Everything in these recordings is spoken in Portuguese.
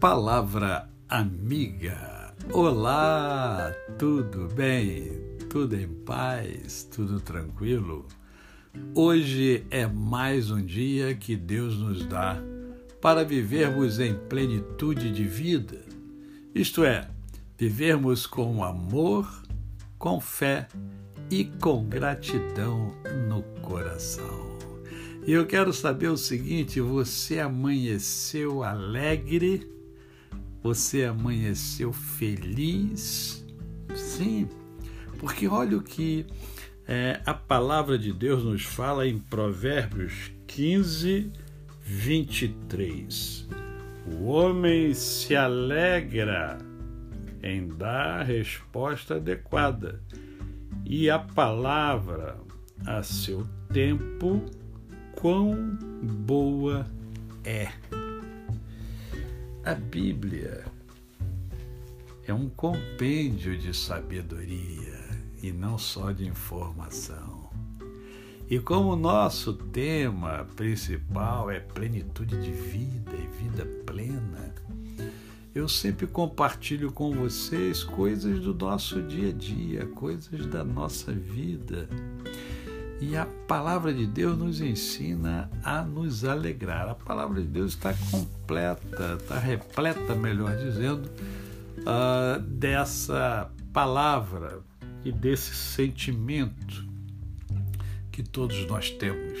Palavra amiga. Olá, tudo bem? Tudo em paz? Tudo tranquilo? Hoje é mais um dia que Deus nos dá para vivermos em plenitude de vida, isto é, vivermos com amor, com fé e com gratidão no coração. E eu quero saber o seguinte: você amanheceu alegre? Você amanheceu feliz? Sim, porque olha o que é, a palavra de Deus nos fala em Provérbios 15, 23. O homem se alegra em dar a resposta adequada, e a palavra a seu tempo, quão boa é. A Bíblia é um compêndio de sabedoria e não só de informação. E como o nosso tema principal é plenitude de vida e vida plena, eu sempre compartilho com vocês coisas do nosso dia a dia, coisas da nossa vida. E a palavra de Deus nos ensina a nos alegrar. A palavra de Deus está completa, está repleta, melhor dizendo, uh, dessa palavra e desse sentimento que todos nós temos,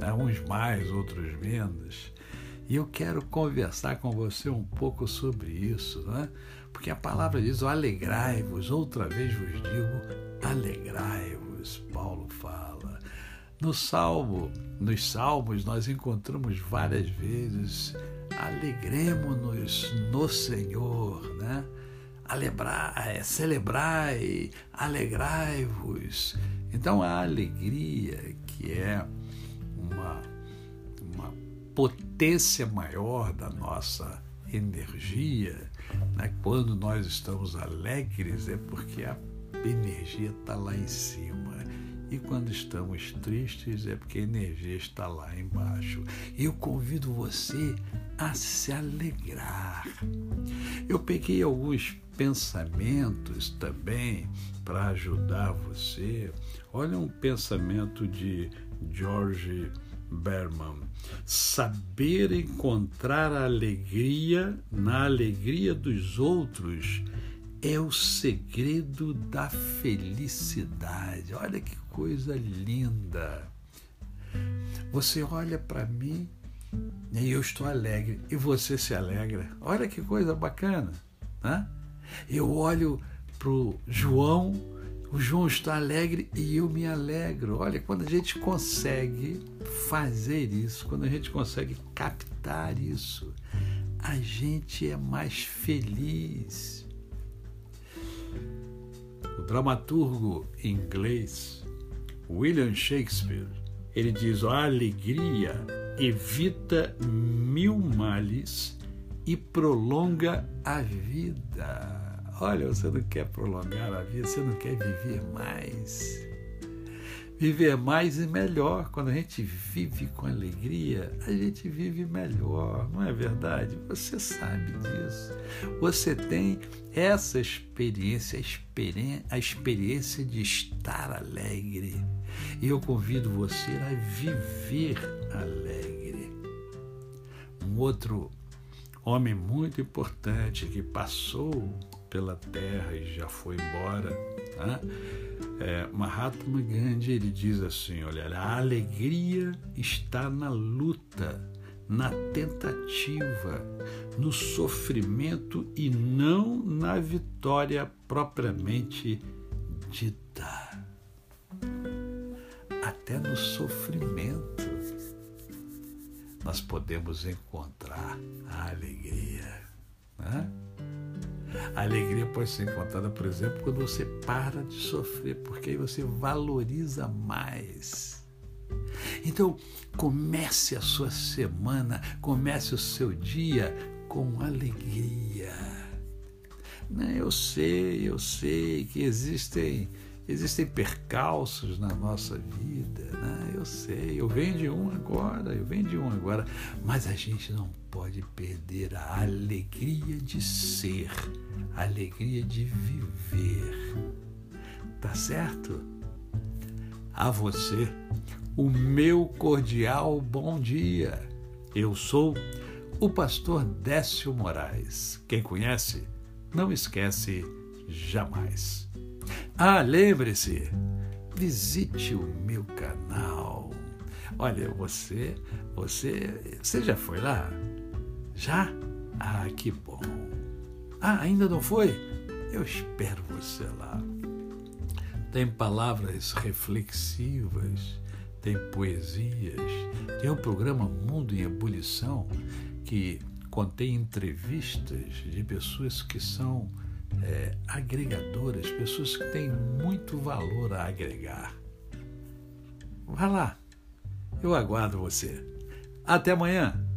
né? uns mais, outros menos. E eu quero conversar com você um pouco sobre isso, né? porque a palavra diz: alegrai-vos, outra vez vos digo, alegrai-vos, Paulo fala. No Salmo, nos Salmos, nós encontramos várias vezes alegremos-nos no Senhor, né? Alebrai, celebrai, alegrai-vos. Então a alegria, que é uma, uma potência maior da nossa energia, né? quando nós estamos alegres, é porque a energia está lá em cima. E quando estamos tristes é porque a energia está lá embaixo. Eu convido você a se alegrar. Eu peguei alguns pensamentos também para ajudar você. Olha um pensamento de George Berman. Saber encontrar a alegria na alegria dos outros é o segredo da felicidade. Olha que coisa linda. Você olha para mim e eu estou alegre e você se alegra. Olha que coisa bacana, né? Eu olho para o João, o João está alegre e eu me alegro. Olha, quando a gente consegue fazer isso, quando a gente consegue captar isso, a gente é mais feliz. O dramaturgo inglês William Shakespeare, ele diz: a alegria evita mil males e prolonga a vida. Olha, você não quer prolongar a vida, você não quer viver mais viver mais e melhor. Quando a gente vive com alegria, a gente vive melhor, não é verdade? Você sabe disso. Você tem essa experiência, a experiência de estar alegre. E eu convido você a viver alegre. Um outro homem muito importante que passou pela terra e já foi embora. Tá? É, Mahatma Gandhi ele diz assim: olha, a alegria está na luta, na tentativa, no sofrimento e não na vitória propriamente dita. Até no sofrimento nós podemos encontrar a alegria. Né? A alegria pode ser encontrada, por exemplo, quando você para de sofrer, porque aí você valoriza mais. Então, comece a sua semana, comece o seu dia com alegria. Né, eu sei, eu sei que existem existem percalços na nossa vida, né? Eu sei, eu venho de um agora, eu venho de um agora, mas a gente não pode perder a alegria de ser, a alegria de viver. Tá certo? A você, o meu cordial bom dia. Eu sou o pastor Décio Moraes. Quem conhece, não esquece jamais. Ah, lembre-se, visite o meu canal. Olha, você, você, você já foi lá? Já? Ah, que bom. Ah, ainda não foi? Eu espero você lá. Tem palavras reflexivas, tem poesias, tem o programa Mundo em Ebulição que contém entrevistas de pessoas que são é, agregadoras, pessoas que têm muito valor a agregar. Vá lá, eu aguardo você. Até amanhã.